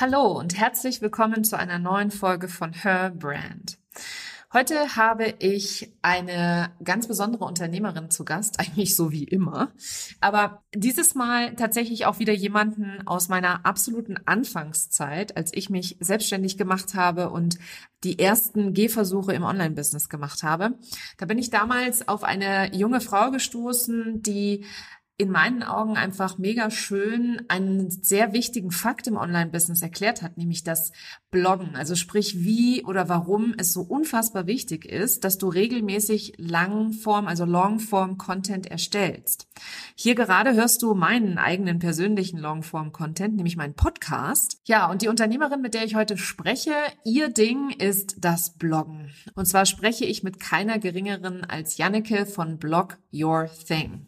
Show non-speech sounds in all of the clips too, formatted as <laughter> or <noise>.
Hallo und herzlich willkommen zu einer neuen Folge von Her Brand. Heute habe ich eine ganz besondere Unternehmerin zu Gast, <laughs> eigentlich so wie immer. Aber dieses Mal tatsächlich auch wieder jemanden aus meiner absoluten Anfangszeit, als ich mich selbstständig gemacht habe und die ersten Gehversuche im Online-Business gemacht habe. Da bin ich damals auf eine junge Frau gestoßen, die in meinen Augen einfach mega schön einen sehr wichtigen Fakt im Online-Business erklärt hat, nämlich das Bloggen. Also sprich, wie oder warum es so unfassbar wichtig ist, dass du regelmäßig Langform, also Longform-Content erstellst. Hier gerade hörst du meinen eigenen persönlichen Longform-Content, nämlich meinen Podcast. Ja, und die Unternehmerin, mit der ich heute spreche, ihr Ding ist das Bloggen. Und zwar spreche ich mit keiner geringeren als Janneke von Blog Your Thing.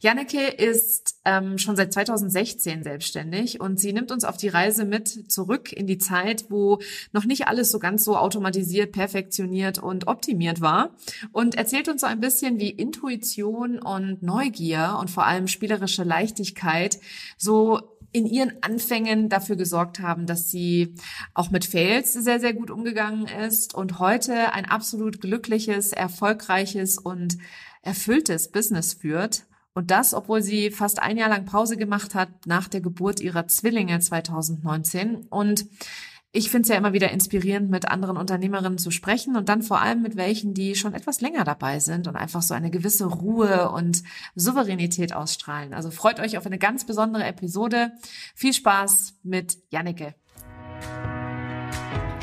Janneke ist ähm, schon seit 2016 selbstständig und sie nimmt uns auf die Reise mit zurück in die Zeit, wo noch nicht alles so ganz so automatisiert, perfektioniert und optimiert war und erzählt uns so ein bisschen, wie Intuition und Neugier und vor allem spielerische Leichtigkeit so in ihren Anfängen dafür gesorgt haben, dass sie auch mit Fails sehr, sehr gut umgegangen ist und heute ein absolut glückliches, erfolgreiches und erfülltes Business führt und das, obwohl sie fast ein Jahr lang Pause gemacht hat nach der Geburt ihrer Zwillinge 2019. Und ich finde es ja immer wieder inspirierend, mit anderen Unternehmerinnen zu sprechen und dann vor allem mit welchen, die schon etwas länger dabei sind und einfach so eine gewisse Ruhe und Souveränität ausstrahlen. Also freut euch auf eine ganz besondere Episode. Viel Spaß mit Jannike.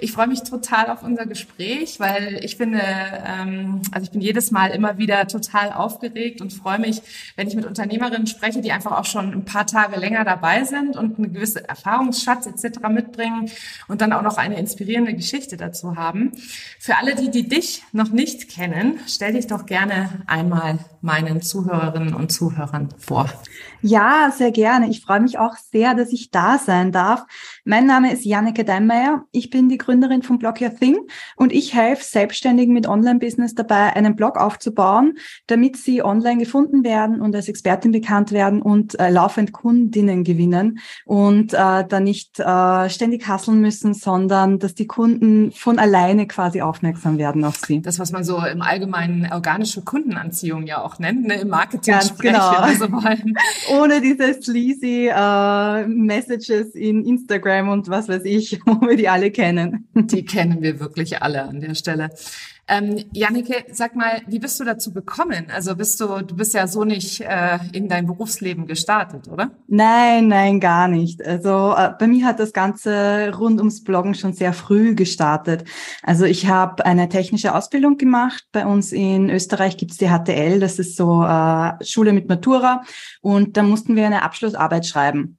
Ich freue mich total auf unser Gespräch, weil ich finde, ähm, also ich bin jedes Mal immer wieder total aufgeregt und freue mich, wenn ich mit Unternehmerinnen spreche, die einfach auch schon ein paar Tage länger dabei sind und eine gewisse Erfahrungsschatz etc. mitbringen und dann auch noch eine inspirierende Geschichte dazu haben. Für alle, die, die dich noch nicht kennen, stell dich doch gerne einmal meinen Zuhörerinnen und Zuhörern vor. Ja, sehr gerne. Ich freue mich auch sehr, dass ich da sein darf. Mein Name ist Janneke Deinmeier. Ich bin die Gründerin von Blog Your Thing und ich helfe Selbstständigen mit Online-Business dabei, einen Blog aufzubauen, damit sie online gefunden werden und als Expertin bekannt werden und äh, laufend Kundinnen gewinnen und äh, da nicht äh, ständig hasseln müssen, sondern dass die Kunden von alleine quasi aufmerksam werden auf sie. Das, was man so im Allgemeinen organische Kundenanziehung ja auch nennt, ne? im Marketing Ganz genau. Also Ohne diese sleazy äh, Messages in Instagram und was weiß ich, <laughs> wo wir die alle kennen. Die kennen wir wirklich alle an der Stelle. Ähm, Jannike, sag mal, wie bist du dazu gekommen? Also bist du, du bist ja so nicht äh, in dein Berufsleben gestartet, oder? Nein, nein, gar nicht. Also äh, bei mir hat das Ganze rund ums Bloggen schon sehr früh gestartet. Also ich habe eine technische Ausbildung gemacht. Bei uns in Österreich gibt's die HTL, das ist so äh, Schule mit Matura. Und da mussten wir eine Abschlussarbeit schreiben.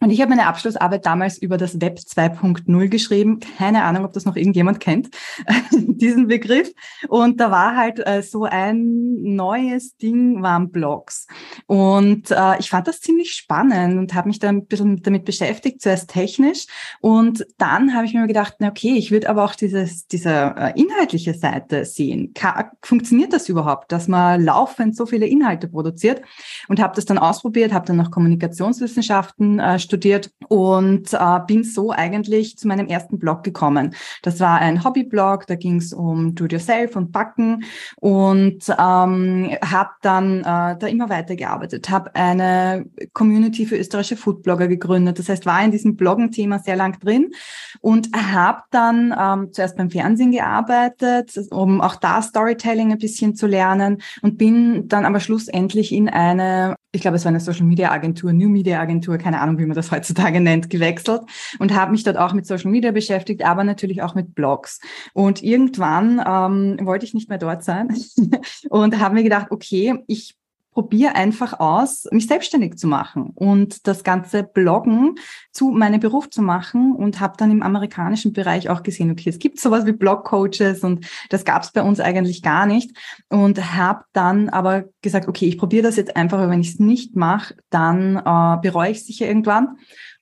Und ich habe meine Abschlussarbeit damals über das Web 2.0 geschrieben. Keine Ahnung, ob das noch irgendjemand kennt, <laughs> diesen Begriff. Und da war halt äh, so ein neues Ding, waren Blogs. Und äh, ich fand das ziemlich spannend und habe mich da ein bisschen damit beschäftigt, zuerst technisch. Und dann habe ich mir gedacht, na okay, ich würde aber auch dieses, diese äh, inhaltliche Seite sehen. Ka funktioniert das überhaupt, dass man laufend so viele Inhalte produziert? Und habe das dann ausprobiert, habe dann noch Kommunikationswissenschaften äh, studiert und äh, bin so eigentlich zu meinem ersten Blog gekommen. Das war ein Hobbyblog, da ging es um Do-it-yourself und Backen und ähm, habe dann äh, da immer weitergearbeitet, habe eine Community für österreichische Foodblogger gegründet. Das heißt, war in diesem Bloggen-Thema sehr lang drin und habe dann ähm, zuerst beim Fernsehen gearbeitet, um auch da Storytelling ein bisschen zu lernen und bin dann aber schlussendlich in eine, ich glaube, es war eine Social Media Agentur, New Media Agentur, keine Ahnung, wie man das heutzutage nennt, gewechselt und habe mich dort auch mit Social Media beschäftigt, aber natürlich auch mit Blogs. Und irgendwann ähm, wollte ich nicht mehr dort sein <laughs> und habe mir gedacht, okay, ich probiere einfach aus, mich selbstständig zu machen und das ganze Bloggen zu meinem Beruf zu machen und habe dann im amerikanischen Bereich auch gesehen, okay, es gibt sowas wie Blog-Coaches und das gab es bei uns eigentlich gar nicht und habe dann aber gesagt, okay, ich probiere das jetzt einfach, aber wenn ich es nicht mache, dann äh, bereue ich sicher irgendwann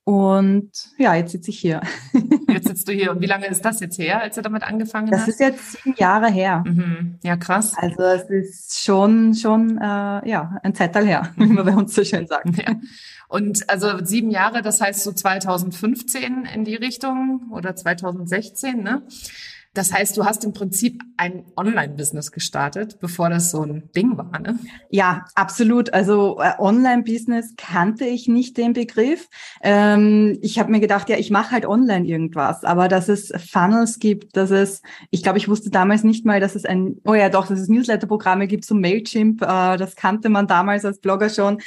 und ja, jetzt sitze ich hier. <laughs> Jetzt sitzt du hier. Und wie lange ist das jetzt her, als du damit angefangen das hast? Das ist jetzt sieben Jahre her. Mhm. Ja, krass. Also es ist schon, schon äh, ja, ein Zeitteil her, <laughs> wie man bei uns so schön sagt. Ja. Und also sieben Jahre, das heißt so 2015 in die Richtung oder 2016, ne? Das heißt, du hast im Prinzip ein Online-Business gestartet, bevor das so ein Ding war, ne? Ja, absolut. Also äh, Online-Business kannte ich nicht den Begriff. Ähm, ich habe mir gedacht, ja, ich mache halt online irgendwas, aber dass es Funnels gibt, dass es, ich glaube, ich wusste damals nicht mal, dass es ein, oh ja, doch, dass es Newsletter-Programme gibt, so Mailchimp, äh, das kannte man damals als Blogger schon.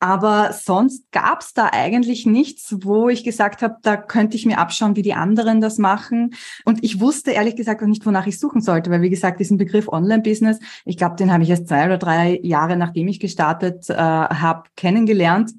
Aber sonst gab es da eigentlich nichts, wo ich gesagt habe, da könnte ich mir abschauen, wie die anderen das machen. Und ich wusste ehrlich gesagt auch nicht, wonach ich suchen sollte, weil wie gesagt, diesen Begriff Online-Business, ich glaube, den habe ich erst zwei oder drei Jahre, nachdem ich gestartet äh, habe, kennengelernt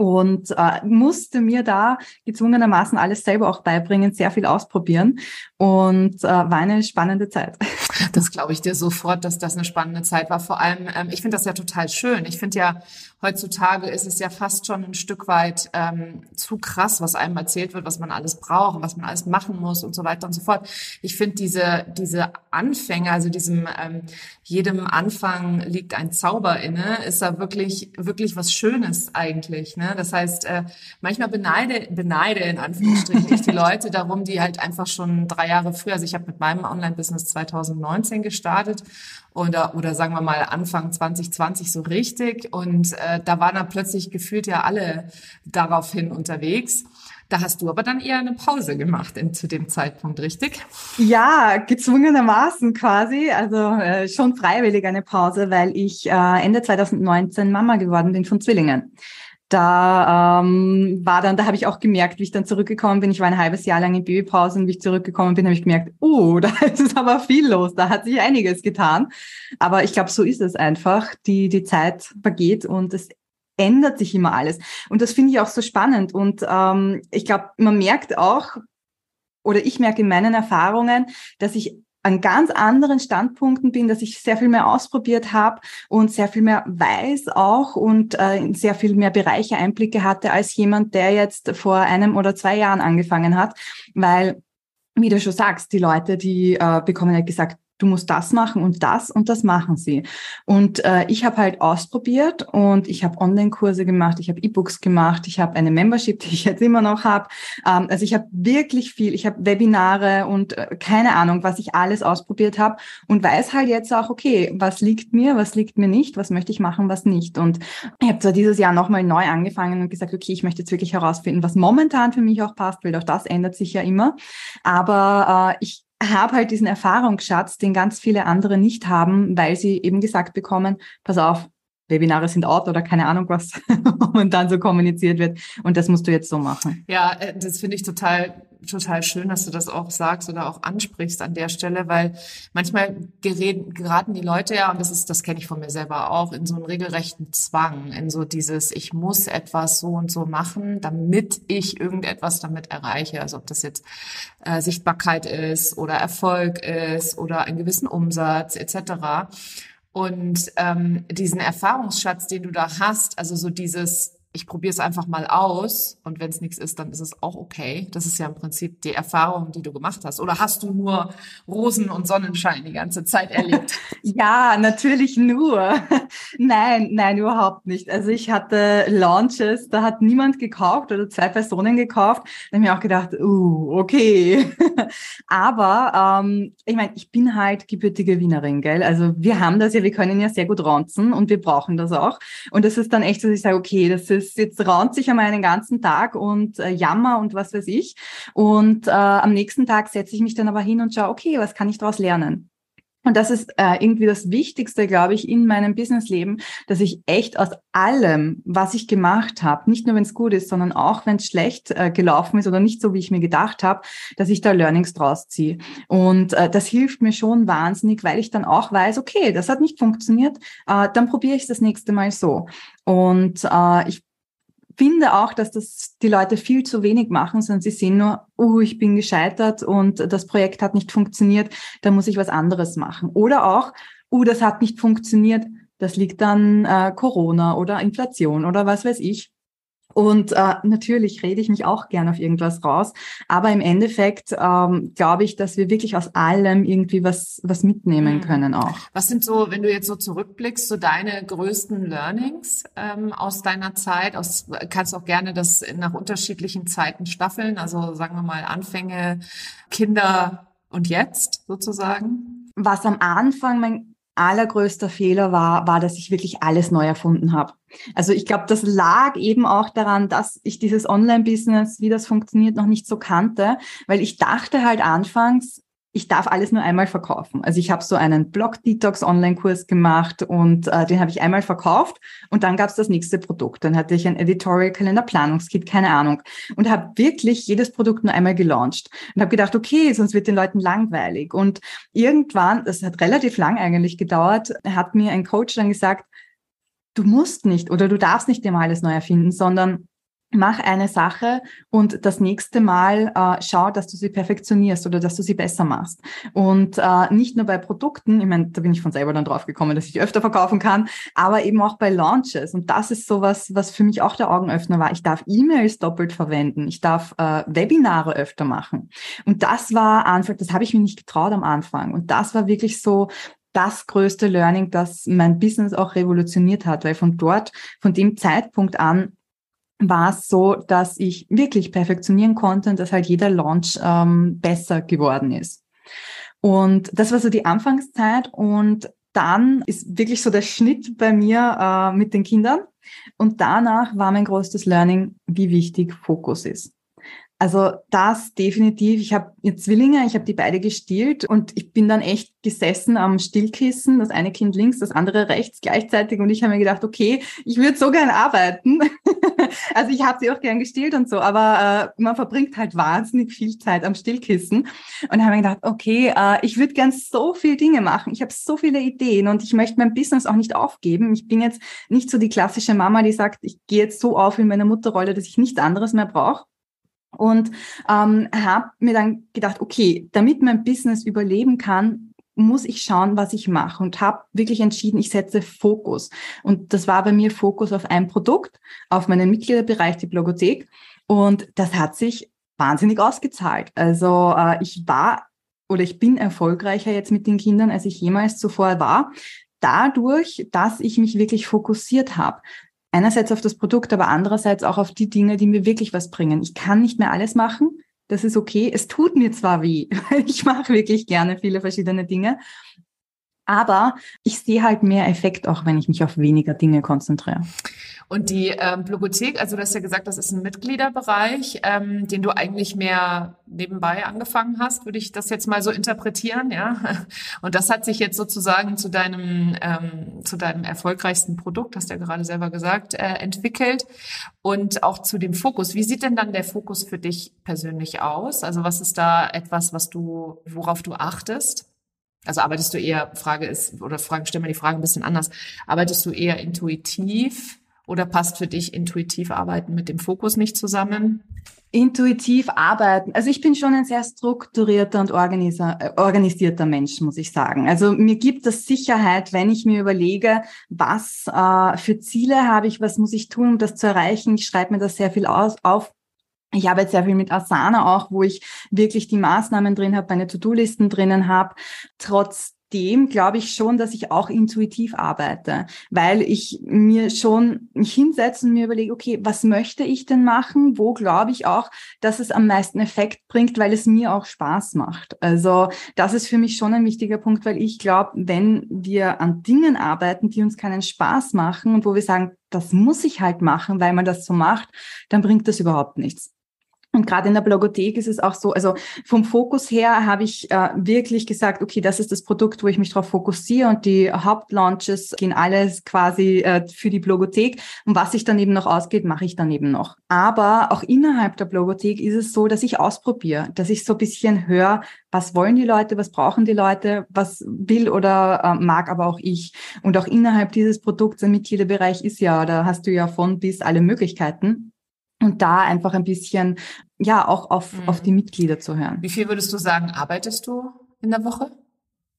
und äh, musste mir da gezwungenermaßen alles selber auch beibringen, sehr viel ausprobieren und äh, war eine spannende Zeit. <laughs> Das glaube ich dir sofort, dass das eine spannende Zeit war. Vor allem, ähm, ich finde das ja total schön. Ich finde ja, heutzutage ist es ja fast schon ein Stück weit ähm, zu krass, was einem erzählt wird, was man alles braucht, was man alles machen muss und so weiter und so fort. Ich finde diese, diese Anfänge, also diesem ähm, jedem Anfang liegt ein Zauber inne, ist da wirklich, wirklich was Schönes eigentlich. Ne? Das heißt, äh, manchmal beneide, beneide in Anführungsstrichen ich die <laughs> Leute darum, die halt einfach schon drei Jahre früher, also ich habe mit meinem Online-Business 2019 gestartet oder, oder sagen wir mal Anfang 2020 so richtig und äh, da waren dann plötzlich gefühlt ja alle daraufhin unterwegs. Da hast du aber dann eher eine Pause gemacht in, zu dem Zeitpunkt, richtig? Ja, gezwungenermaßen quasi. Also äh, schon freiwillig eine Pause, weil ich äh, Ende 2019 Mama geworden bin von Zwillingen. Da ähm, war dann, da habe ich auch gemerkt, wie ich dann zurückgekommen bin. Ich war ein halbes Jahr lang in Babypause und wie ich zurückgekommen bin, habe ich gemerkt, oh, <laughs> da ist aber viel los, da hat sich einiges getan. Aber ich glaube, so ist es einfach. Die, die Zeit vergeht und es ändert sich immer alles. Und das finde ich auch so spannend. Und ähm, ich glaube, man merkt auch, oder ich merke in meinen Erfahrungen, dass ich an ganz anderen Standpunkten bin, dass ich sehr viel mehr ausprobiert habe und sehr viel mehr weiß auch und äh, sehr viel mehr Bereiche Einblicke hatte als jemand, der jetzt vor einem oder zwei Jahren angefangen hat, weil wie du schon sagst, die Leute, die äh, bekommen ja gesagt, du musst das machen und das und das machen sie. Und äh, ich habe halt ausprobiert und ich habe Online-Kurse gemacht, ich habe E-Books gemacht, ich habe eine Membership, die ich jetzt immer noch habe. Ähm, also ich habe wirklich viel, ich habe Webinare und äh, keine Ahnung, was ich alles ausprobiert habe und weiß halt jetzt auch, okay, was liegt mir, was liegt mir nicht, was möchte ich machen, was nicht. Und ich habe zwar dieses Jahr nochmal neu angefangen und gesagt, okay, ich möchte jetzt wirklich herausfinden, was momentan für mich auch passt, weil auch das ändert sich ja immer. Aber äh, ich habe halt diesen Erfahrungsschatz, den ganz viele andere nicht haben, weil sie eben gesagt bekommen, pass auf, Webinare sind out oder keine Ahnung, was <laughs> momentan so kommuniziert wird. Und das musst du jetzt so machen. Ja, äh, das finde ich total, total schön, dass du das auch sagst oder auch ansprichst an der Stelle, weil manchmal geraten die Leute ja, und das ist, das kenne ich von mir selber auch, in so einen regelrechten Zwang, in so dieses, ich muss etwas so und so machen, damit ich irgendetwas damit erreiche. Also ob das jetzt äh, Sichtbarkeit ist oder Erfolg ist oder einen gewissen Umsatz etc. Und ähm, diesen Erfahrungsschatz, den du da hast, also so dieses ich probiere es einfach mal aus und wenn es nichts ist, dann ist es auch okay. Das ist ja im Prinzip die Erfahrung, die du gemacht hast. Oder hast du nur Rosen und Sonnenschein die ganze Zeit erlebt? <laughs> ja, natürlich nur. <laughs> nein, nein, überhaupt nicht. Also ich hatte Launches, da hat niemand gekauft oder zwei Personen gekauft. Da habe ich mir auch gedacht, uh, okay. <laughs> Aber ähm, ich meine, ich bin halt gebürtige Wienerin, gell? Also wir haben das ja, wir können ja sehr gut ronzen und wir brauchen das auch. Und das ist dann echt, dass ich sage, okay, das ist es jetzt raunt sich einmal einen ganzen Tag und äh, jammer und was weiß ich. Und äh, am nächsten Tag setze ich mich dann aber hin und schaue, okay, was kann ich daraus lernen? Und das ist äh, irgendwie das Wichtigste, glaube ich, in meinem Businessleben, dass ich echt aus allem, was ich gemacht habe, nicht nur wenn es gut ist, sondern auch wenn es schlecht äh, gelaufen ist oder nicht so, wie ich mir gedacht habe, dass ich da Learnings draus ziehe. Und äh, das hilft mir schon wahnsinnig, weil ich dann auch weiß, okay, das hat nicht funktioniert, äh, dann probiere ich das nächste Mal so. Und äh, ich finde auch, dass das die Leute viel zu wenig machen, sondern sie sehen nur, oh, ich bin gescheitert und das Projekt hat nicht funktioniert, da muss ich was anderes machen. Oder auch, oh, das hat nicht funktioniert, das liegt an äh, Corona oder Inflation oder was weiß ich. Und äh, natürlich rede ich mich auch gern auf irgendwas raus, aber im Endeffekt ähm, glaube ich, dass wir wirklich aus allem irgendwie was was mitnehmen mhm. können auch. Was sind so, wenn du jetzt so zurückblickst, so deine größten Learnings ähm, aus deiner Zeit? Aus, kannst auch gerne das nach unterschiedlichen Zeiten staffeln, also sagen wir mal Anfänge, Kinder und jetzt sozusagen. Was am Anfang mein allergrößter Fehler war, war, dass ich wirklich alles neu erfunden habe. Also ich glaube, das lag eben auch daran, dass ich dieses Online-Business, wie das funktioniert, noch nicht so kannte, weil ich dachte halt anfangs, ich darf alles nur einmal verkaufen. Also ich habe so einen Blog-Detox-Online-Kurs gemacht und äh, den habe ich einmal verkauft und dann gab es das nächste Produkt. Dann hatte ich ein Editorial-Kalender, Planungskit, keine Ahnung. Und habe wirklich jedes Produkt nur einmal gelauncht und habe gedacht, okay, sonst wird den Leuten langweilig. Und irgendwann, das hat relativ lang eigentlich gedauert, hat mir ein Coach dann gesagt, du musst nicht oder du darfst nicht immer alles neu erfinden, sondern mach eine Sache und das nächste Mal äh, schau, dass du sie perfektionierst oder dass du sie besser machst. Und äh, nicht nur bei Produkten, ich meine, da bin ich von selber dann drauf gekommen, dass ich öfter verkaufen kann, aber eben auch bei Launches. Und das ist sowas, was für mich auch der Augenöffner war. Ich darf E-Mails doppelt verwenden, ich darf äh, Webinare öfter machen. Und das war Anfang, das habe ich mir nicht getraut am Anfang. Und das war wirklich so, das größte Learning, das mein Business auch revolutioniert hat, weil von dort, von dem Zeitpunkt an, war es so, dass ich wirklich perfektionieren konnte und dass halt jeder Launch ähm, besser geworden ist. Und das war so die Anfangszeit und dann ist wirklich so der Schnitt bei mir äh, mit den Kindern. Und danach war mein größtes Learning, wie wichtig Fokus ist. Also das definitiv. Ich habe ihr Zwillinge, ich habe die beide gestillt und ich bin dann echt gesessen am Stillkissen, das eine Kind links, das andere rechts gleichzeitig und ich habe mir gedacht, okay, ich würde so gern arbeiten. <laughs> also ich habe sie auch gern gestillt und so, aber äh, man verbringt halt wahnsinnig viel Zeit am Stillkissen und habe mir gedacht, okay, äh, ich würde gern so viele Dinge machen. Ich habe so viele Ideen und ich möchte mein Business auch nicht aufgeben. Ich bin jetzt nicht so die klassische Mama, die sagt, ich gehe jetzt so auf in meiner Mutterrolle, dass ich nichts anderes mehr brauche und ähm, habe mir dann gedacht, okay, damit mein Business überleben kann, muss ich schauen, was ich mache und habe wirklich entschieden, ich setze Fokus. Und das war bei mir Fokus auf ein Produkt, auf meinen Mitgliederbereich, die Blogothek. Und das hat sich wahnsinnig ausgezahlt. Also äh, ich war oder ich bin erfolgreicher jetzt mit den Kindern, als ich jemals zuvor war, dadurch, dass ich mich wirklich fokussiert habe einerseits auf das Produkt, aber andererseits auch auf die Dinge, die mir wirklich was bringen. Ich kann nicht mehr alles machen. Das ist okay. Es tut mir zwar weh, <laughs> ich mache wirklich gerne viele verschiedene Dinge. Aber ich sehe halt mehr Effekt auch, wenn ich mich auf weniger Dinge konzentriere. Und die ähm, Blogothek, also du hast ja gesagt, das ist ein Mitgliederbereich, ähm, den du eigentlich mehr nebenbei angefangen hast, würde ich das jetzt mal so interpretieren, ja. <laughs> Und das hat sich jetzt sozusagen zu deinem ähm, zu deinem erfolgreichsten Produkt, hast du ja gerade selber gesagt, äh, entwickelt und auch zu dem Fokus. Wie sieht denn dann der Fokus für dich persönlich aus? Also was ist da etwas, was du, worauf du achtest? Also arbeitest du eher, Frage ist, oder Fragen, stellen wir die Frage ein bisschen anders. Arbeitest du eher intuitiv oder passt für dich intuitiv arbeiten mit dem Fokus nicht zusammen? Intuitiv arbeiten. Also ich bin schon ein sehr strukturierter und äh, organisierter Mensch, muss ich sagen. Also mir gibt das Sicherheit, wenn ich mir überlege, was äh, für Ziele habe ich, was muss ich tun, um das zu erreichen. Ich schreibe mir das sehr viel aus, auf ich arbeite sehr viel mit Asana auch, wo ich wirklich die Maßnahmen drin habe, meine To-Do-Listen drinnen habe. Trotz dem glaube ich schon, dass ich auch intuitiv arbeite, weil ich mir schon mich hinsetze und mir überlege, okay, was möchte ich denn machen? Wo glaube ich auch, dass es am meisten Effekt bringt, weil es mir auch Spaß macht. Also das ist für mich schon ein wichtiger Punkt, weil ich glaube, wenn wir an Dingen arbeiten, die uns keinen Spaß machen und wo wir sagen, das muss ich halt machen, weil man das so macht, dann bringt das überhaupt nichts. Und gerade in der Blogothek ist es auch so, also vom Fokus her habe ich äh, wirklich gesagt, okay, das ist das Produkt, wo ich mich darauf fokussiere und die Hauptlaunches gehen alles quasi äh, für die Blogothek. Und was sich dann eben noch ausgeht, mache ich dann eben noch. Aber auch innerhalb der Blogothek ist es so, dass ich ausprobiere, dass ich so ein bisschen höre, was wollen die Leute, was brauchen die Leute, was will oder äh, mag aber auch ich. Und auch innerhalb dieses Produkts, ein Mitgliederbereich ist ja, da hast du ja von bis alle Möglichkeiten und da einfach ein bisschen, ja, auch auf, mhm. auf die Mitglieder zu hören. Wie viel würdest du sagen, arbeitest du in der Woche?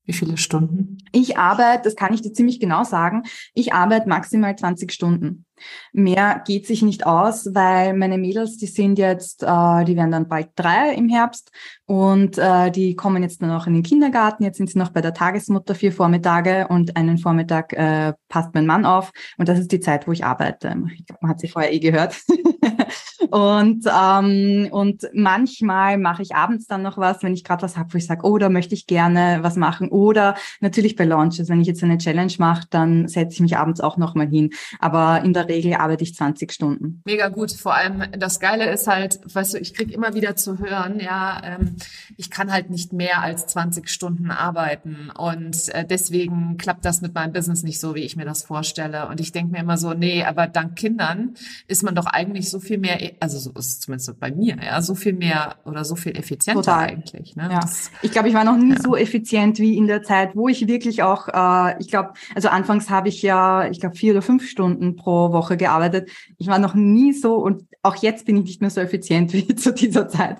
Wie viele Stunden? Ich arbeite, das kann ich dir ziemlich genau sagen, ich arbeite maximal 20 Stunden. Mehr geht sich nicht aus, weil meine Mädels, die sind jetzt, äh, die werden dann bald drei im Herbst und äh, die kommen jetzt dann auch in den Kindergarten. Jetzt sind sie noch bei der Tagesmutter vier Vormittage und einen Vormittag äh, passt mein Mann auf und das ist die Zeit, wo ich arbeite. Ich glaube, man hat sie vorher eh gehört. <laughs> und ähm, und manchmal mache ich abends dann noch was, wenn ich gerade was habe, wo ich sage, oh, da möchte ich gerne was machen. Oder natürlich bei Launches, wenn ich jetzt eine Challenge mache, dann setze ich mich abends auch noch mal hin. Aber in der Regel arbeite ich 20 Stunden. Mega gut. Vor allem das Geile ist halt, weißt du, ich krieg immer wieder zu hören, ja, ähm, ich kann halt nicht mehr als 20 Stunden arbeiten und äh, deswegen klappt das mit meinem Business nicht so, wie ich mir das vorstelle. Und ich denke mir immer so, nee, aber dank Kindern ist man doch eigentlich so viel mehr also so ist es zumindest bei mir, ja, so viel mehr oder so viel effizienter Total. eigentlich. Ne? Ja. Das, ich glaube, ich war noch nie ja. so effizient wie in der Zeit, wo ich wirklich auch, äh, ich glaube, also anfangs habe ich ja, ich glaube, vier oder fünf Stunden pro Woche gearbeitet. Ich war noch nie so und auch jetzt bin ich nicht mehr so effizient <laughs> wie zu dieser Zeit.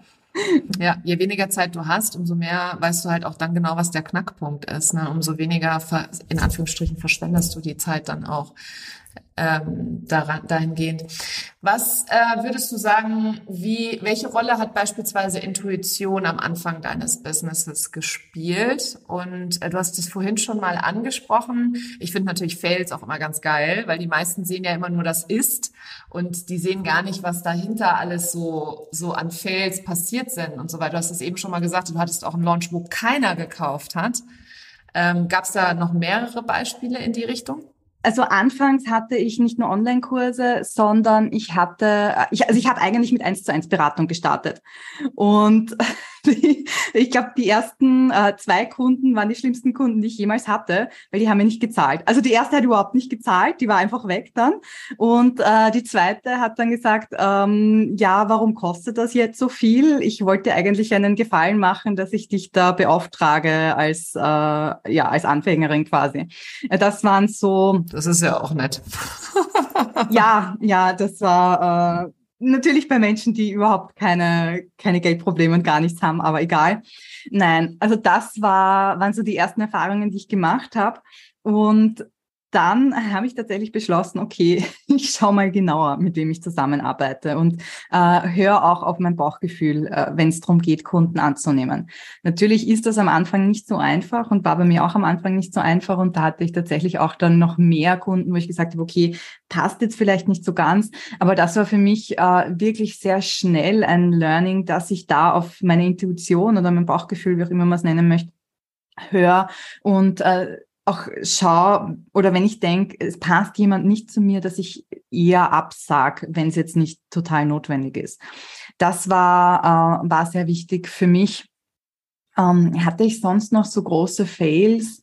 Ja, je weniger Zeit du hast, umso mehr weißt du halt auch dann genau, was der Knackpunkt ist. Ne? Umso weniger, in Anführungsstrichen, verschwendest du die Zeit dann auch ähm, daran, dahingehend. Was äh, würdest du sagen, wie, welche Rolle hat beispielsweise Intuition am Anfang deines Businesses gespielt? Und äh, du hast es vorhin schon mal angesprochen. Ich finde natürlich Fails auch immer ganz geil, weil die meisten sehen ja immer nur das Ist und die sehen gar nicht, was dahinter alles so, so an Fails passiert sind und so weiter. Du hast es eben schon mal gesagt, du hattest auch einen Launch, wo keiner gekauft hat. Ähm, Gab es da noch mehrere Beispiele in die Richtung? Also anfangs hatte ich nicht nur Online-Kurse, sondern ich hatte, ich, also ich habe eigentlich mit 1 zu 1 Beratung gestartet. Und <laughs> ich glaube, die ersten äh, zwei Kunden waren die schlimmsten Kunden, die ich jemals hatte, weil die haben mir nicht gezahlt. Also die erste hat überhaupt nicht gezahlt, die war einfach weg dann. Und äh, die zweite hat dann gesagt, ähm, ja, warum kostet das jetzt so viel? Ich wollte eigentlich einen Gefallen machen, dass ich dich da beauftrage als, äh, ja, als Anfängerin quasi. Das waren so. Das ist ja auch nett. <laughs> ja, ja, das war. Äh, Natürlich bei Menschen, die überhaupt keine, keine Geldprobleme und gar nichts haben, aber egal. Nein, also das war, waren so die ersten Erfahrungen, die ich gemacht habe. Und dann habe ich tatsächlich beschlossen, okay, <laughs> ich schaue mal genauer, mit wem ich zusammenarbeite und äh, höre auch auf mein Bauchgefühl, äh, wenn es darum geht, Kunden anzunehmen. Natürlich ist das am Anfang nicht so einfach und war bei mir auch am Anfang nicht so einfach und da hatte ich tatsächlich auch dann noch mehr Kunden, wo ich gesagt habe, okay, passt jetzt vielleicht nicht so ganz, aber das war für mich äh, wirklich sehr schnell ein Learning, dass ich da auf meine Intuition oder mein Bauchgefühl, wie auch immer man es nennen möchte, höre und äh, auch schaue oder wenn ich denke, es passt jemand nicht zu mir, dass ich eher absag, wenn es jetzt nicht total notwendig ist. Das war, äh, war sehr wichtig für mich. Ähm, hatte ich sonst noch so große Fails?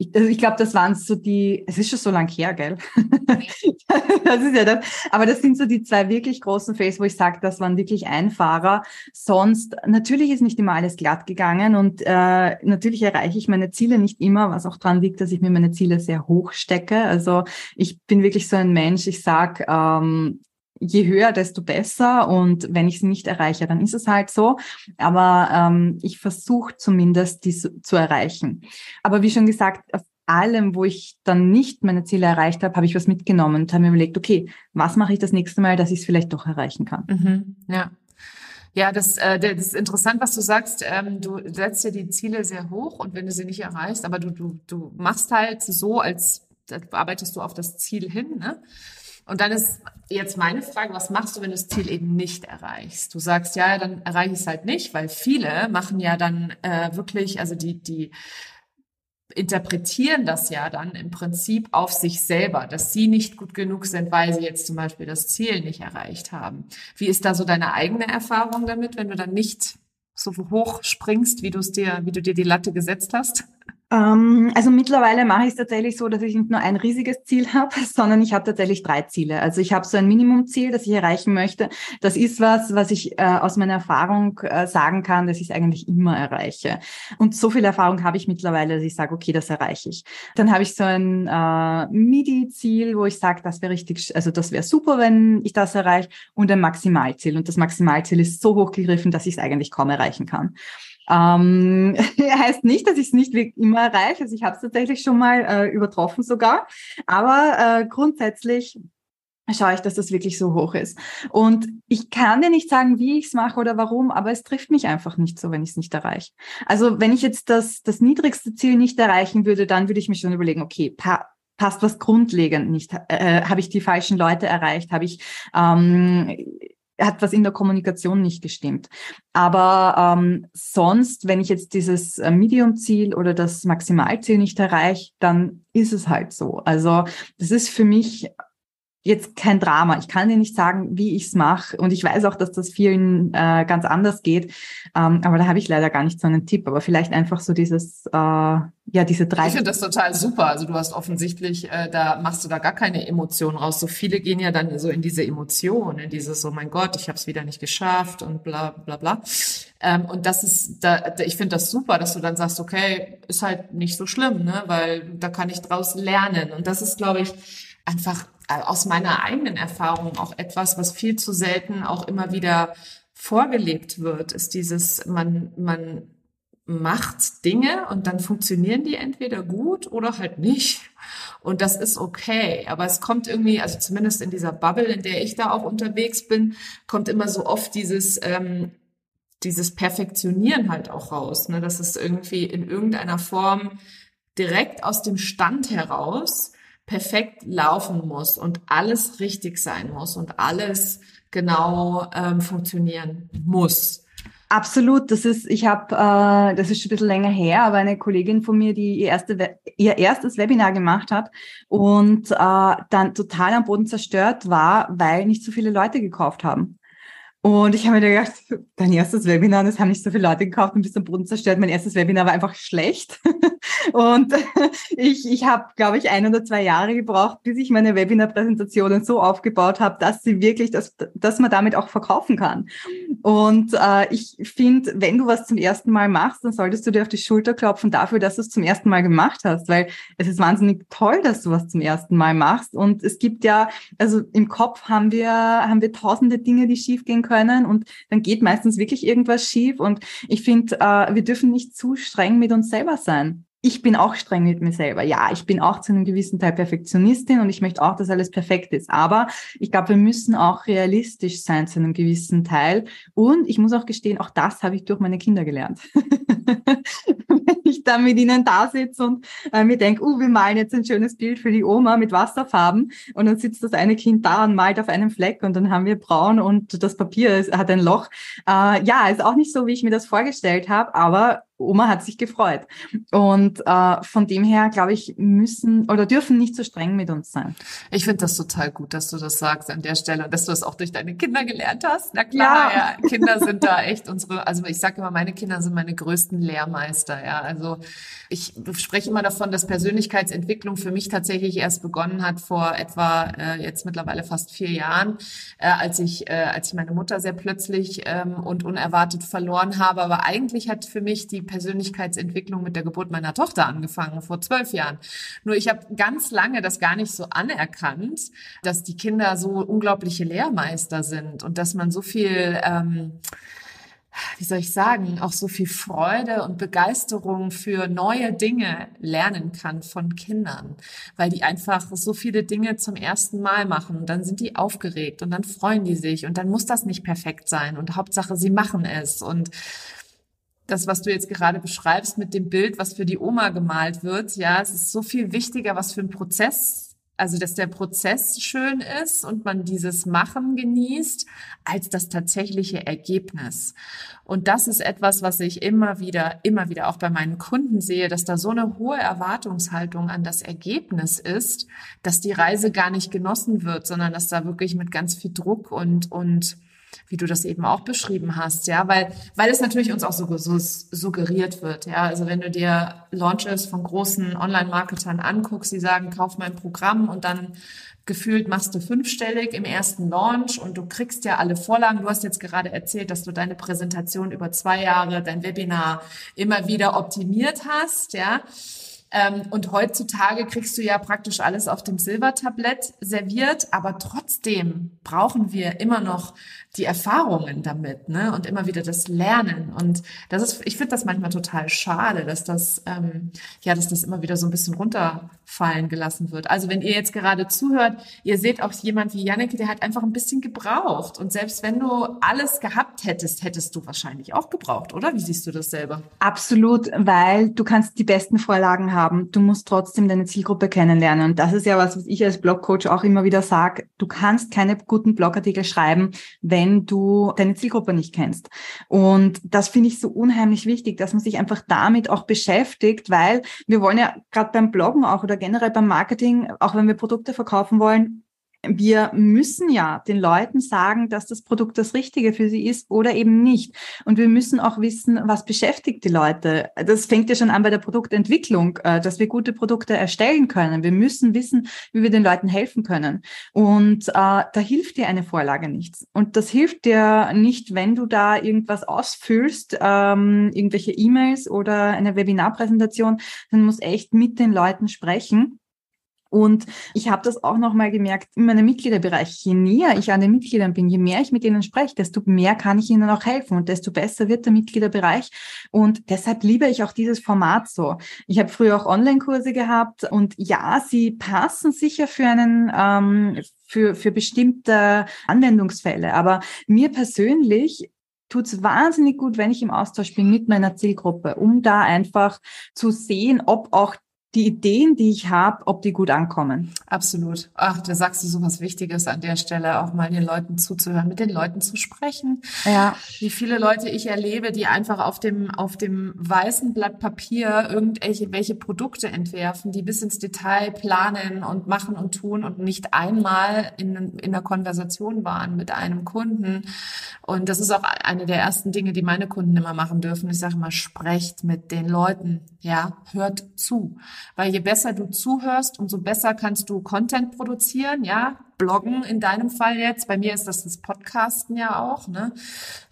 Ich, also ich glaube, das waren so die, es ist schon so lang her, gell? <laughs> das ist ja das. Aber das sind so die zwei wirklich großen Fails, wo ich sage, das waren wirklich Einfahrer. Sonst, natürlich ist nicht immer alles glatt gegangen und äh, natürlich erreiche ich meine Ziele nicht immer, was auch dran liegt, dass ich mir meine Ziele sehr hoch stecke. Also ich bin wirklich so ein Mensch, ich sag, ähm, je höher, desto besser. Und wenn ich sie nicht erreiche, dann ist es halt so. Aber ähm, ich versuche zumindest, die zu erreichen. Aber wie schon gesagt, auf allem, wo ich dann nicht meine Ziele erreicht habe, habe ich was mitgenommen und habe mir überlegt, okay, was mache ich das nächste Mal, dass ich es vielleicht doch erreichen kann. Mhm, ja. Ja, das, äh, das ist interessant, was du sagst. Ähm, du setzt dir die Ziele sehr hoch und wenn du sie nicht erreichst, aber du, du, du machst halt so, als arbeitest du auf das Ziel hin. Ne? Und dann ist jetzt meine Frage, was machst du, wenn du das Ziel eben nicht erreichst? Du sagst, ja, dann erreiche ich es halt nicht, weil viele machen ja dann äh, wirklich, also die, die interpretieren das ja dann im Prinzip auf sich selber, dass sie nicht gut genug sind, weil sie jetzt zum Beispiel das Ziel nicht erreicht haben. Wie ist da so deine eigene Erfahrung damit, wenn du dann nicht so hoch springst, wie du es dir, wie du dir die Latte gesetzt hast? Ähm, also mittlerweile mache ich es tatsächlich so, dass ich nicht nur ein riesiges Ziel <laughs> habe, sondern ich habe tatsächlich drei Ziele. Also ich habe so ein Minimumziel, das ich erreichen möchte. Das ist was, was ich äh, aus meiner Erfahrung äh, sagen kann, dass ich es eigentlich immer erreiche. Und so viel Erfahrung habe ich mittlerweile, dass ich sage, okay, das erreiche ich. Dann habe ich so ein äh, MIDI-Ziel, wo ich sage, das wäre richtig, also das wäre super, wenn ich das erreiche, und ein Maximalziel. Und das Maximalziel ist so hochgegriffen, dass ich es eigentlich kaum erreichen kann. Ähm, <laughs> heißt nicht, dass ich es nicht immer erreiche. Also ich habe es tatsächlich schon mal äh, übertroffen sogar. Aber äh, grundsätzlich schaue ich, dass das wirklich so hoch ist. Und ich kann dir nicht sagen, wie ich es mache oder warum, aber es trifft mich einfach nicht so, wenn ich es nicht erreiche. Also wenn ich jetzt das, das niedrigste Ziel nicht erreichen würde, dann würde ich mir schon überlegen, okay, pa passt was grundlegend nicht? Äh, Habe ich die falschen Leute erreicht? Habe ich ähm, hat was in der Kommunikation nicht gestimmt. Aber ähm, sonst, wenn ich jetzt dieses äh, Medium-Ziel oder das Maximalziel nicht erreiche, dann ist es halt so. Also das ist für mich jetzt kein Drama. Ich kann dir nicht sagen, wie ich es mache. Und ich weiß auch, dass das vielen äh, ganz anders geht. Ähm, aber da habe ich leider gar nicht so einen Tipp. Aber vielleicht einfach so dieses, äh, ja, diese drei. Ich finde das total super. Also du hast offensichtlich, äh, da machst du da gar keine Emotionen raus. So viele gehen ja dann so in diese Emotionen, in dieses, oh mein Gott, ich habe es wieder nicht geschafft und bla bla bla. Ähm, und das ist, da, ich finde das super, dass du dann sagst, okay, ist halt nicht so schlimm, ne? Weil da kann ich draus lernen. Und das ist, glaube ich, einfach äh, aus meiner eigenen Erfahrung auch etwas, was viel zu selten auch immer wieder vorgelebt wird, ist dieses, man, man macht Dinge und dann funktionieren die entweder gut oder halt nicht. Und das ist okay. Aber es kommt irgendwie, also zumindest in dieser Bubble, in der ich da auch unterwegs bin, kommt immer so oft dieses, ähm, dieses Perfektionieren halt auch raus. Ne? Dass es irgendwie in irgendeiner Form direkt aus dem Stand heraus perfekt laufen muss und alles richtig sein muss und alles genau ähm, funktionieren muss. Absolut, das ist, ich habe, äh, das ist schon ein bisschen länger her, aber eine Kollegin von mir, die ihr, erste, ihr erstes Webinar gemacht hat und äh, dann total am Boden zerstört war, weil nicht so viele Leute gekauft haben. Und ich habe mir gedacht, dein erstes Webinar, das haben nicht so viele Leute gekauft und bist am Boden zerstört. Mein erstes Webinar war einfach schlecht. <laughs> Und <laughs> ich, ich habe, glaube ich, ein oder zwei Jahre gebraucht, bis ich meine Webinar-Präsentationen so aufgebaut habe, dass sie wirklich, dass, dass man damit auch verkaufen kann. Und äh, ich finde, wenn du was zum ersten Mal machst, dann solltest du dir auf die Schulter klopfen dafür, dass du es zum ersten Mal gemacht hast, weil es ist wahnsinnig toll, dass du was zum ersten Mal machst. Und es gibt ja, also im Kopf haben wir, haben wir tausende Dinge, die schiefgehen können und dann geht meistens wirklich irgendwas schief. Und ich finde, äh, wir dürfen nicht zu streng mit uns selber sein ich bin auch streng mit mir selber. Ja, ich bin auch zu einem gewissen Teil Perfektionistin und ich möchte auch, dass alles perfekt ist. Aber ich glaube, wir müssen auch realistisch sein zu einem gewissen Teil. Und ich muss auch gestehen, auch das habe ich durch meine Kinder gelernt. <laughs> Ich dann mit ihnen da sitze und äh, mir denke, uh, wir malen jetzt ein schönes Bild für die Oma mit Wasserfarben und dann sitzt das eine Kind da und malt auf einem Fleck und dann haben wir braun und das Papier hat ein Loch. Äh, ja, ist auch nicht so, wie ich mir das vorgestellt habe, aber Oma hat sich gefreut. Und äh, von dem her, glaube ich, müssen oder dürfen nicht so streng mit uns sein. Ich finde das total gut, dass du das sagst an der Stelle und dass du das auch durch deine Kinder gelernt hast. Na klar, ja, ja Kinder sind da echt unsere, also ich sage immer, meine Kinder sind meine größten Lehrmeister. Ja, also ich spreche immer davon, dass Persönlichkeitsentwicklung für mich tatsächlich erst begonnen hat vor etwa äh, jetzt mittlerweile fast vier Jahren, äh, als ich äh, als ich meine Mutter sehr plötzlich ähm, und unerwartet verloren habe. Aber eigentlich hat für mich die Persönlichkeitsentwicklung mit der Geburt meiner Tochter angefangen, vor zwölf Jahren. Nur ich habe ganz lange das gar nicht so anerkannt, dass die Kinder so unglaubliche Lehrmeister sind und dass man so viel ähm, wie soll ich sagen, auch so viel Freude und Begeisterung für neue Dinge lernen kann von Kindern, weil die einfach so viele Dinge zum ersten Mal machen und dann sind die aufgeregt und dann freuen die sich und dann muss das nicht perfekt sein und Hauptsache sie machen es und das, was du jetzt gerade beschreibst mit dem Bild, was für die Oma gemalt wird, ja, es ist so viel wichtiger, was für ein Prozess also dass der Prozess schön ist und man dieses Machen genießt, als das tatsächliche Ergebnis. Und das ist etwas, was ich immer wieder, immer wieder auch bei meinen Kunden sehe, dass da so eine hohe Erwartungshaltung an das Ergebnis ist, dass die Reise gar nicht genossen wird, sondern dass da wirklich mit ganz viel Druck und, und wie du das eben auch beschrieben hast, ja, weil, weil es natürlich uns auch so, so suggeriert wird, ja. Also wenn du dir Launches von großen Online-Marketern anguckst, die sagen, kauf mein Programm und dann gefühlt machst du fünfstellig im ersten Launch und du kriegst ja alle Vorlagen. Du hast jetzt gerade erzählt, dass du deine Präsentation über zwei Jahre, dein Webinar immer wieder optimiert hast, ja. Ähm, und heutzutage kriegst du ja praktisch alles auf dem Silbertablett serviert, aber trotzdem brauchen wir immer noch die Erfahrungen damit, ne? Und immer wieder das Lernen. Und das ist, ich finde das manchmal total schade, dass das, ähm, ja, dass das immer wieder so ein bisschen runterfallen gelassen wird. Also wenn ihr jetzt gerade zuhört, ihr seht auch jemand wie Janneke, der hat einfach ein bisschen gebraucht. Und selbst wenn du alles gehabt hättest, hättest du wahrscheinlich auch gebraucht, oder? Wie siehst du das selber? Absolut, weil du kannst die besten Vorlagen haben. Du musst trotzdem deine Zielgruppe kennenlernen. Und das ist ja was, was ich als Blogcoach auch immer wieder sage. Du kannst keine guten Blogartikel schreiben, wenn wenn du deine Zielgruppe nicht kennst. Und das finde ich so unheimlich wichtig, dass man sich einfach damit auch beschäftigt, weil wir wollen ja gerade beim Bloggen auch oder generell beim Marketing, auch wenn wir Produkte verkaufen wollen, wir müssen ja den Leuten sagen, dass das Produkt das Richtige für sie ist oder eben nicht. Und wir müssen auch wissen, was beschäftigt die Leute. Das fängt ja schon an bei der Produktentwicklung, äh, dass wir gute Produkte erstellen können. Wir müssen wissen, wie wir den Leuten helfen können. Und äh, da hilft dir eine Vorlage nichts. Und das hilft dir nicht, wenn du da irgendwas ausfüllst, ähm, irgendwelche E-Mails oder eine Webinarpräsentation. Dann muss echt mit den Leuten sprechen und ich habe das auch nochmal gemerkt in meinem Mitgliederbereich. Je näher ich an den Mitgliedern bin, je mehr ich mit ihnen spreche, desto mehr kann ich ihnen auch helfen und desto besser wird der Mitgliederbereich. Und deshalb liebe ich auch dieses Format so. Ich habe früher auch Online-Kurse gehabt und ja, sie passen sicher für einen ähm, für, für bestimmte Anwendungsfälle. Aber mir persönlich tut es wahnsinnig gut, wenn ich im Austausch bin mit meiner Zielgruppe, um da einfach zu sehen, ob auch die Ideen, die ich habe, ob die gut ankommen. Absolut. Ach, da sagst du so was Wichtiges an der Stelle, auch mal den Leuten zuzuhören, mit den Leuten zu sprechen. Ja. Wie viele Leute ich erlebe, die einfach auf dem, auf dem weißen Blatt Papier irgendwelche welche Produkte entwerfen, die bis ins Detail planen und machen und tun und nicht einmal in, in der Konversation waren mit einem Kunden. Und das ist auch eine der ersten Dinge, die meine Kunden immer machen dürfen. Ich sage immer, sprecht mit den Leuten. Ja, hört zu. Weil je besser du zuhörst, umso besser kannst du Content produzieren, ja, Bloggen in deinem Fall jetzt. Bei mir ist das das Podcasten ja auch. Ne?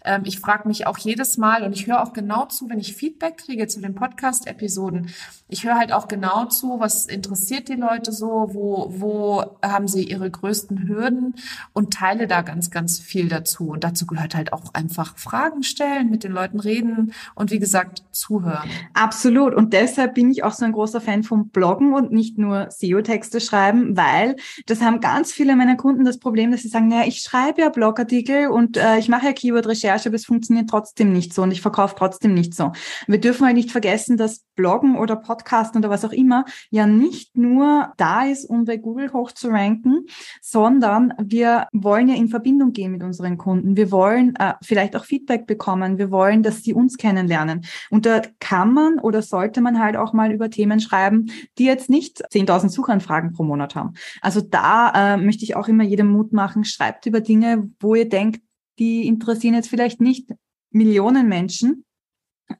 Ähm, ich frage mich auch jedes Mal und ich höre auch genau zu, wenn ich Feedback kriege zu den Podcast-Episoden. Ich höre halt auch genau zu, was interessiert die Leute so, wo, wo haben sie ihre größten Hürden und teile da ganz, ganz viel dazu. Und dazu gehört halt auch einfach Fragen stellen, mit den Leuten reden und wie gesagt, zuhören. Absolut. Und deshalb bin ich auch so ein großer Fan vom Bloggen und nicht nur SEO-Texte schreiben, weil das haben ganz viele meiner Kunden das Problem, dass sie sagen, naja, ich schreibe ja Blogartikel und äh, ich mache ja Keyword-Recherche, aber es funktioniert trotzdem nicht so und ich verkaufe trotzdem nicht so. Wir dürfen halt nicht vergessen, dass Bloggen oder Podcasten oder was auch immer ja nicht nur da ist, um bei Google hoch zu ranken, sondern wir wollen ja in Verbindung gehen mit unseren Kunden. Wir wollen äh, vielleicht auch Feedback bekommen. Wir wollen, dass sie uns kennenlernen. Und da kann man oder sollte man halt auch mal über Themen schreiben, die jetzt nicht 10.000 Suchanfragen pro Monat haben. Also da äh, möchte ich ich auch immer jedem Mut machen, schreibt über Dinge, wo ihr denkt, die interessieren jetzt vielleicht nicht Millionen Menschen,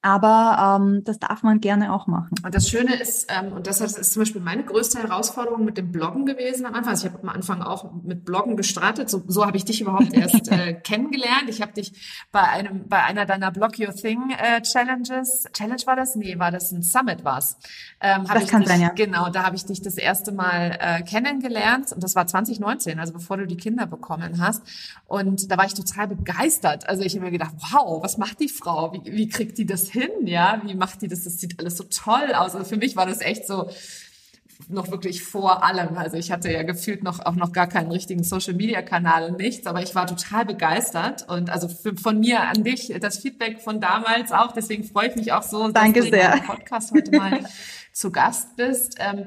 aber ähm, das darf man gerne auch machen. Und das Schöne ist, ähm, und das ist zum Beispiel meine größte Herausforderung mit dem Bloggen gewesen am Anfang. Also ich habe am Anfang auch mit Bloggen gestartet. So, so habe ich dich überhaupt erst <laughs> äh, kennengelernt. Ich habe dich bei einem, bei einer deiner Blog Your Thing äh, Challenges, Challenge war das? Nee, war das ein Summit war's. Ähm, das kann dich, sein, ja. Genau, da habe ich dich das erste Mal äh, kennengelernt und das war 2019, also bevor du die Kinder bekommen hast. Und da war ich total begeistert. Also ich habe mir gedacht, wow, was macht die Frau? Wie, wie kriegt die das das hin? Ja, wie macht die das? Das sieht alles so toll aus. Also für mich war das echt so noch wirklich vor allem. Also ich hatte ja gefühlt noch auch noch gar keinen richtigen Social Media Kanal und nichts, aber ich war total begeistert und also für, von mir an dich das Feedback von damals auch. Deswegen freue ich mich auch so, Danke dass sehr. du im Podcast heute mal zu Gast bist. Ähm,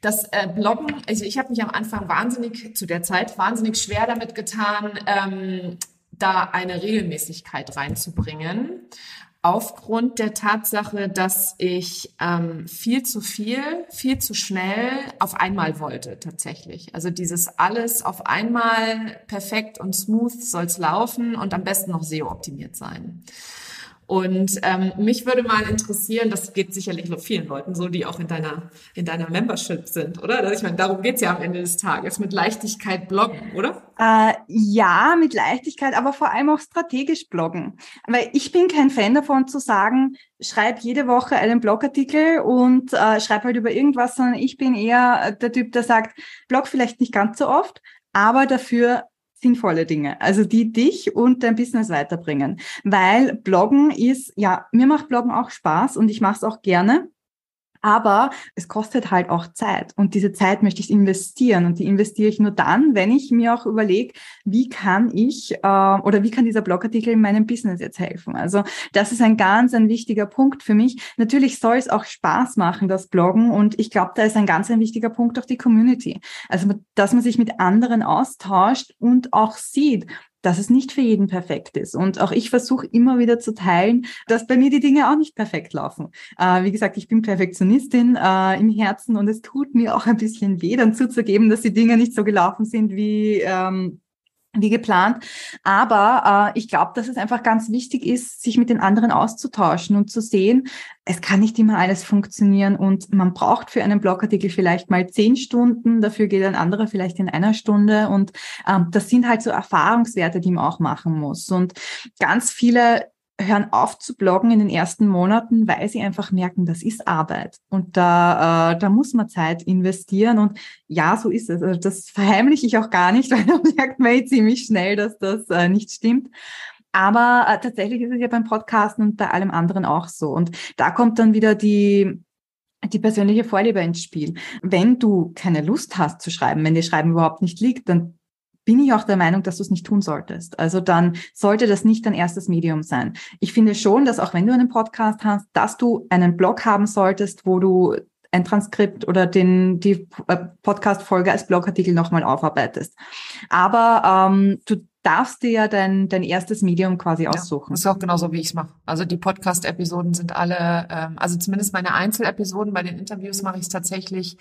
das äh, Bloggen, also ich habe mich am Anfang wahnsinnig, zu der Zeit wahnsinnig schwer damit getan, ähm, da eine Regelmäßigkeit reinzubringen aufgrund der Tatsache, dass ich ähm, viel zu viel, viel zu schnell auf einmal wollte tatsächlich. Also dieses alles auf einmal perfekt und smooth soll's laufen und am besten noch SEO optimiert sein. Und ähm, mich würde mal interessieren, das geht sicherlich noch vielen Leuten so, die auch in deiner, in deiner Membership sind, oder? Also ich meine, darum geht's ja am Ende des Tages, mit Leichtigkeit bloggen, oder? Äh, ja, mit Leichtigkeit, aber vor allem auch strategisch bloggen. Weil ich bin kein Fan davon zu sagen, schreib jede Woche einen Blogartikel und äh, schreib halt über irgendwas, sondern ich bin eher der Typ, der sagt, blog vielleicht nicht ganz so oft, aber dafür sinnvolle Dinge, also die dich und dein Business weiterbringen. Weil Bloggen ist, ja, mir macht Bloggen auch Spaß und ich mache es auch gerne. Aber es kostet halt auch Zeit und diese Zeit möchte ich investieren und die investiere ich nur dann, wenn ich mir auch überlege, wie kann ich äh, oder wie kann dieser Blogartikel in meinem Business jetzt helfen. Also das ist ein ganz ein wichtiger Punkt für mich. Natürlich soll es auch Spaß machen, das Bloggen und ich glaube, da ist ein ganz ein wichtiger Punkt auch die Community. Also dass man sich mit anderen austauscht und auch sieht, dass es nicht für jeden perfekt ist. Und auch ich versuche immer wieder zu teilen, dass bei mir die Dinge auch nicht perfekt laufen. Äh, wie gesagt, ich bin Perfektionistin äh, im Herzen und es tut mir auch ein bisschen weh, dann zuzugeben, dass die Dinge nicht so gelaufen sind, wie ähm, wie geplant. Aber äh, ich glaube, dass es einfach ganz wichtig ist, sich mit den anderen auszutauschen und zu sehen, es kann nicht immer alles funktionieren und man braucht für einen Blogartikel vielleicht mal zehn Stunden, dafür geht ein anderer vielleicht in einer Stunde und ähm, das sind halt so Erfahrungswerte, die man auch machen muss. Und ganz viele hören auf zu bloggen in den ersten Monaten, weil sie einfach merken, das ist Arbeit und da, äh, da muss man Zeit investieren und ja, so ist es. Also das verheimliche ich auch gar nicht, <laughs> weil da merkt man eh ziemlich schnell, dass das äh, nicht stimmt. Aber äh, tatsächlich ist es ja beim Podcasten und bei allem anderen auch so. Und da kommt dann wieder die, die persönliche Vorliebe ins Spiel. Wenn du keine Lust hast zu schreiben, wenn dir Schreiben überhaupt nicht liegt, dann bin ich auch der Meinung, dass du es nicht tun solltest. Also dann sollte das nicht dein erstes Medium sein. Ich finde schon, dass auch wenn du einen Podcast hast, dass du einen Blog haben solltest, wo du ein Transkript oder den, die äh, Podcast-Folge als Blogartikel nochmal aufarbeitest. Aber ähm, du darfst dir ja dein, dein erstes Medium quasi aussuchen. Ja, ist auch genauso, wie ich es mache. Also die Podcast-Episoden sind alle, ähm, also zumindest meine Einzelepisoden, bei den Interviews mache ich es tatsächlich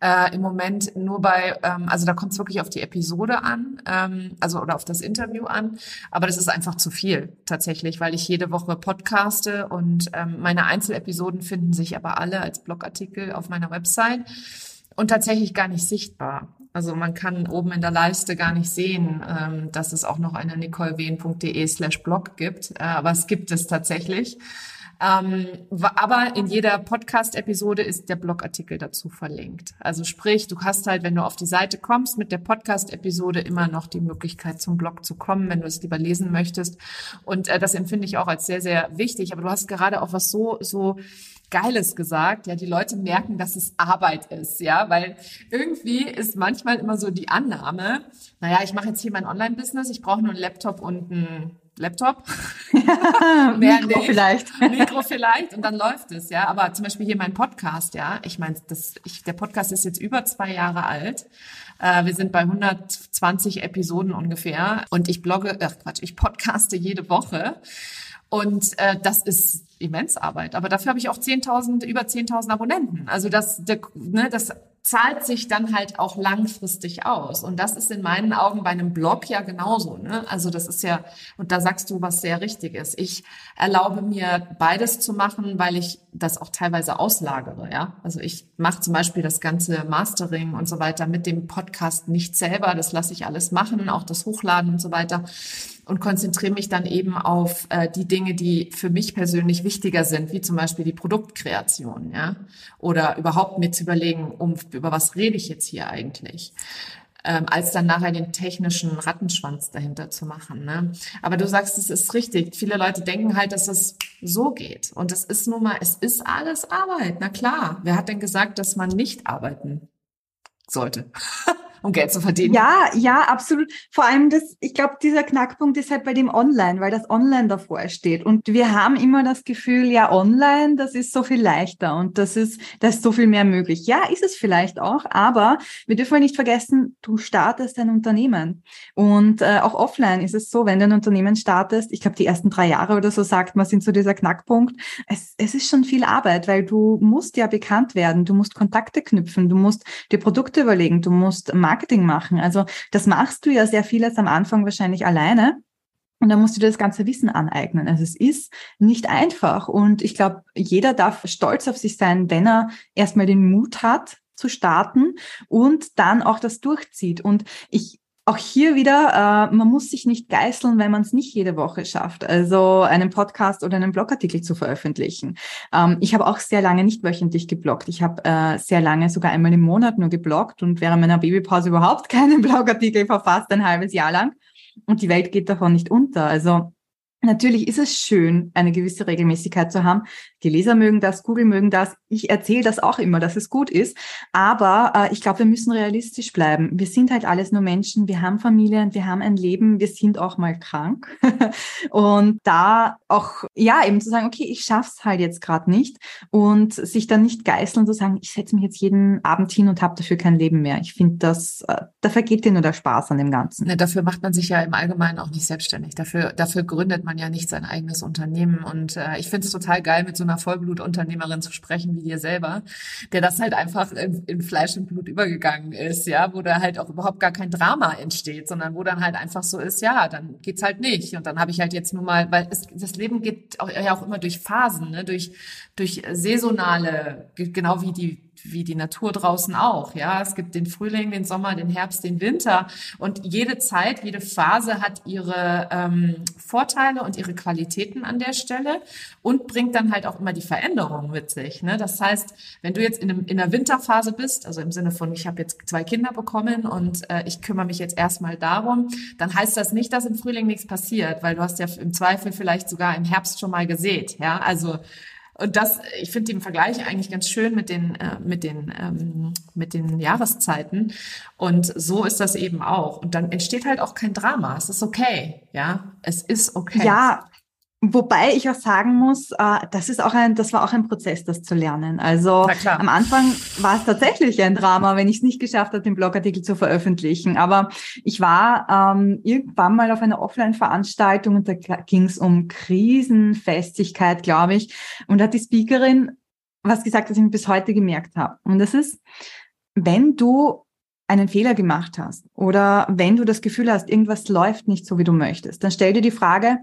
äh, im Moment nur bei, ähm, also da kommt es wirklich auf die Episode an, ähm, also oder auf das Interview an, aber das ist einfach zu viel tatsächlich, weil ich jede Woche podcaste und ähm, meine Einzelepisoden finden sich aber alle als Blogartikel auf meiner Website und tatsächlich gar nicht sichtbar. Also man kann oben in der Leiste gar nicht sehen, ähm, dass es auch noch eine nicolewehn.de slash blog gibt, äh, aber es gibt es tatsächlich. Ähm, aber in jeder Podcast-Episode ist der Blogartikel dazu verlinkt. Also sprich, du hast halt, wenn du auf die Seite kommst, mit der Podcast-Episode immer noch die Möglichkeit zum Blog zu kommen, wenn du es lieber lesen möchtest. Und äh, das empfinde ich auch als sehr, sehr wichtig. Aber du hast gerade auch was so, so Geiles gesagt. Ja, die Leute merken, dass es Arbeit ist, ja, weil irgendwie ist manchmal immer so die Annahme, naja, ich mache jetzt hier mein Online-Business, ich brauche nur einen Laptop und einen Laptop. Ja, <laughs> Mehr Mikro nicht. vielleicht. <laughs> Mikro vielleicht und dann läuft es, ja. Aber zum Beispiel hier mein Podcast, ja. Ich meine, das, ich, der Podcast ist jetzt über zwei Jahre alt. Äh, wir sind bei 120 Episoden ungefähr und ich blogge, ach Quatsch, ich podcaste jede Woche. Und äh, das ist immens Arbeit. Aber dafür habe ich auch 10.000, über 10.000 Abonnenten. Also das, der, ne, das zahlt sich dann halt auch langfristig aus. Und das ist in meinen Augen bei einem Blog ja genauso. Ne? Also das ist ja, und da sagst du, was sehr richtig ist. Ich erlaube mir beides zu machen, weil ich das auch teilweise auslagere. Ja, also ich mache zum Beispiel das ganze Mastering und so weiter mit dem Podcast nicht selber. Das lasse ich alles machen, auch das Hochladen und so weiter und konzentriere mich dann eben auf äh, die Dinge, die für mich persönlich wichtiger sind, wie zum Beispiel die Produktkreation, ja, oder überhaupt mir zu überlegen, um über was rede ich jetzt hier eigentlich. Ähm, als dann nachher den technischen Rattenschwanz dahinter zu machen. Ne? Aber du sagst, es ist richtig. Viele Leute denken halt, dass es so geht. Und es ist nun mal, es ist alles Arbeit. Na klar. Wer hat denn gesagt, dass man nicht arbeiten sollte? <laughs> um Geld zu verdienen. Ja, ja, absolut. Vor allem das, ich glaube, dieser Knackpunkt ist halt bei dem Online, weil das Online davor steht. Und wir haben immer das Gefühl, ja, online, das ist so viel leichter und das ist, da ist so viel mehr möglich. Ja, ist es vielleicht auch, aber wir dürfen nicht vergessen, du startest ein Unternehmen. Und äh, auch offline ist es so, wenn du ein Unternehmen startest, ich glaube, die ersten drei Jahre oder so sagt man, sind so dieser Knackpunkt. Es, es ist schon viel Arbeit, weil du musst ja bekannt werden, du musst Kontakte knüpfen, du musst dir Produkte überlegen, du musst machen. Also das machst du ja sehr vieles am Anfang wahrscheinlich alleine. Und dann musst du dir das ganze Wissen aneignen. Also es ist nicht einfach. Und ich glaube, jeder darf stolz auf sich sein, wenn er erstmal den Mut hat, zu starten und dann auch das durchzieht. Und ich auch hier wieder, äh, man muss sich nicht geißeln, wenn man es nicht jede Woche schafft, also einen Podcast oder einen Blogartikel zu veröffentlichen. Ähm, ich habe auch sehr lange nicht wöchentlich gebloggt. Ich habe äh, sehr lange sogar einmal im Monat nur gebloggt und während meiner Babypause überhaupt <laughs> keinen Blogartikel verfasst, ein halbes Jahr lang. Und die Welt geht davon nicht unter. Also Natürlich ist es schön, eine gewisse Regelmäßigkeit zu haben. Die Leser mögen das, Google mögen das. Ich erzähle das auch immer, dass es gut ist. Aber äh, ich glaube, wir müssen realistisch bleiben. Wir sind halt alles nur Menschen. Wir haben Familien, wir haben ein Leben. Wir sind auch mal krank. <laughs> und da auch, ja, eben zu sagen, okay, ich schaff's halt jetzt gerade nicht. Und sich dann nicht geißeln zu sagen, ich setze mich jetzt jeden Abend hin und habe dafür kein Leben mehr. Ich finde, das, äh, da vergeht dir nur der Spaß an dem Ganzen. Ne, dafür macht man sich ja im Allgemeinen auch nicht selbstständig. Dafür, dafür gründet man man ja nicht sein eigenes Unternehmen. Und äh, ich finde es total geil, mit so einer Vollblutunternehmerin zu sprechen wie dir selber, der das halt einfach in, in Fleisch und Blut übergegangen ist, ja, wo da halt auch überhaupt gar kein Drama entsteht, sondern wo dann halt einfach so ist, ja, dann geht's halt nicht. Und dann habe ich halt jetzt nur mal, weil es, das Leben geht auch, ja auch immer durch Phasen, ne, durch, durch saisonale, genau wie die wie die Natur draußen auch. Ja, es gibt den Frühling, den Sommer, den Herbst, den Winter und jede Zeit, jede Phase hat ihre ähm, Vorteile und ihre Qualitäten an der Stelle und bringt dann halt auch immer die Veränderung mit sich. Ne? Das heißt, wenn du jetzt in, einem, in der Winterphase bist, also im Sinne von, ich habe jetzt zwei Kinder bekommen und äh, ich kümmere mich jetzt erstmal darum, dann heißt das nicht, dass im Frühling nichts passiert, weil du hast ja im Zweifel vielleicht sogar im Herbst schon mal gesät. Ja, also und das, ich finde den Vergleich eigentlich ganz schön mit den, äh, mit den, ähm, mit den Jahreszeiten. Und so ist das eben auch. Und dann entsteht halt auch kein Drama. Es ist okay. Ja, es ist okay. Ja, Wobei ich auch sagen muss, äh, das ist auch ein, das war auch ein Prozess, das zu lernen. Also am Anfang war es tatsächlich ein Drama, wenn ich es nicht geschafft habe, den Blogartikel zu veröffentlichen. Aber ich war ähm, irgendwann mal auf einer Offline-Veranstaltung und da ging es um Krisenfestigkeit, glaube ich. Und da hat die Speakerin was gesagt, das ich mir bis heute gemerkt habe. Und das ist, wenn du einen Fehler gemacht hast oder wenn du das Gefühl hast, irgendwas läuft nicht so, wie du möchtest, dann stell dir die Frage,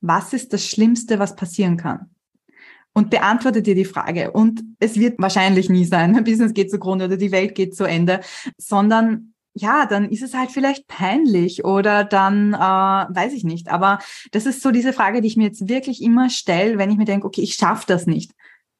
was ist das Schlimmste, was passieren kann? Und beantworte dir die Frage. Und es wird wahrscheinlich nie sein, <laughs> ein Business geht zugrunde oder die Welt geht zu Ende, sondern ja, dann ist es halt vielleicht peinlich oder dann äh, weiß ich nicht. Aber das ist so diese Frage, die ich mir jetzt wirklich immer stelle, wenn ich mir denke, okay, ich schaffe das nicht.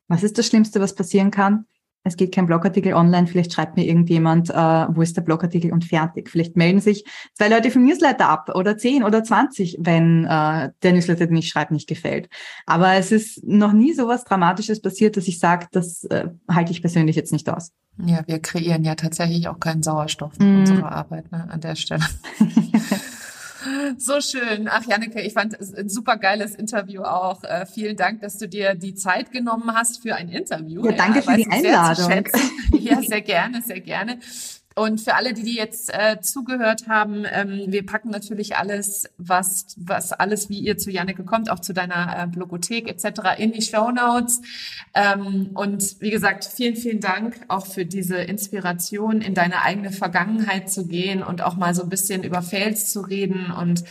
Was ist das Schlimmste, was passieren kann? Es geht kein Blogartikel online, vielleicht schreibt mir irgendjemand, äh, wo ist der Blogartikel und fertig. Vielleicht melden sich zwei Leute vom Newsletter ab oder zehn oder zwanzig, wenn äh, der Newsletter, den ich schreibe, nicht gefällt. Aber es ist noch nie so was Dramatisches passiert, dass ich sage, das äh, halte ich persönlich jetzt nicht aus. Ja, wir kreieren ja tatsächlich auch keinen Sauerstoff in mm. unserer Arbeit ne, an der Stelle. <laughs> So schön. Ach, Janneke, ich fand es ein super geiles Interview auch. Äh, vielen Dank, dass du dir die Zeit genommen hast für ein Interview. Ja, danke ja, für die Einladung. <laughs> Ja, sehr gerne, sehr gerne. Und für alle, die, die jetzt äh, zugehört haben, ähm, wir packen natürlich alles, was, was alles, wie ihr zu Janneke kommt, auch zu deiner äh, Blogothek etc. in die Show Notes. Ähm, und wie gesagt, vielen, vielen Dank auch für diese Inspiration, in deine eigene Vergangenheit zu gehen und auch mal so ein bisschen über Fails zu reden und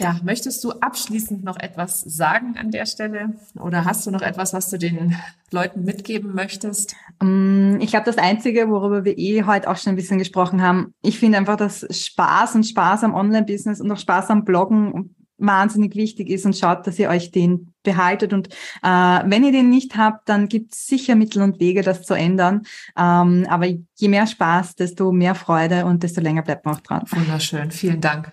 ja, möchtest du abschließend noch etwas sagen an der Stelle? Oder hast du noch etwas, was du den Leuten mitgeben möchtest? Mm, ich glaube, das Einzige, worüber wir eh heute auch schon ein bisschen gesprochen haben, ich finde einfach, dass Spaß und Spaß am Online-Business und auch Spaß am Bloggen wahnsinnig wichtig ist und schaut, dass ihr euch den behaltet. Und äh, wenn ihr den nicht habt, dann gibt es sicher Mittel und Wege, das zu ändern. Ähm, aber je mehr Spaß, desto mehr Freude und desto länger bleibt man auch dran. Wunderschön. Vielen Dank,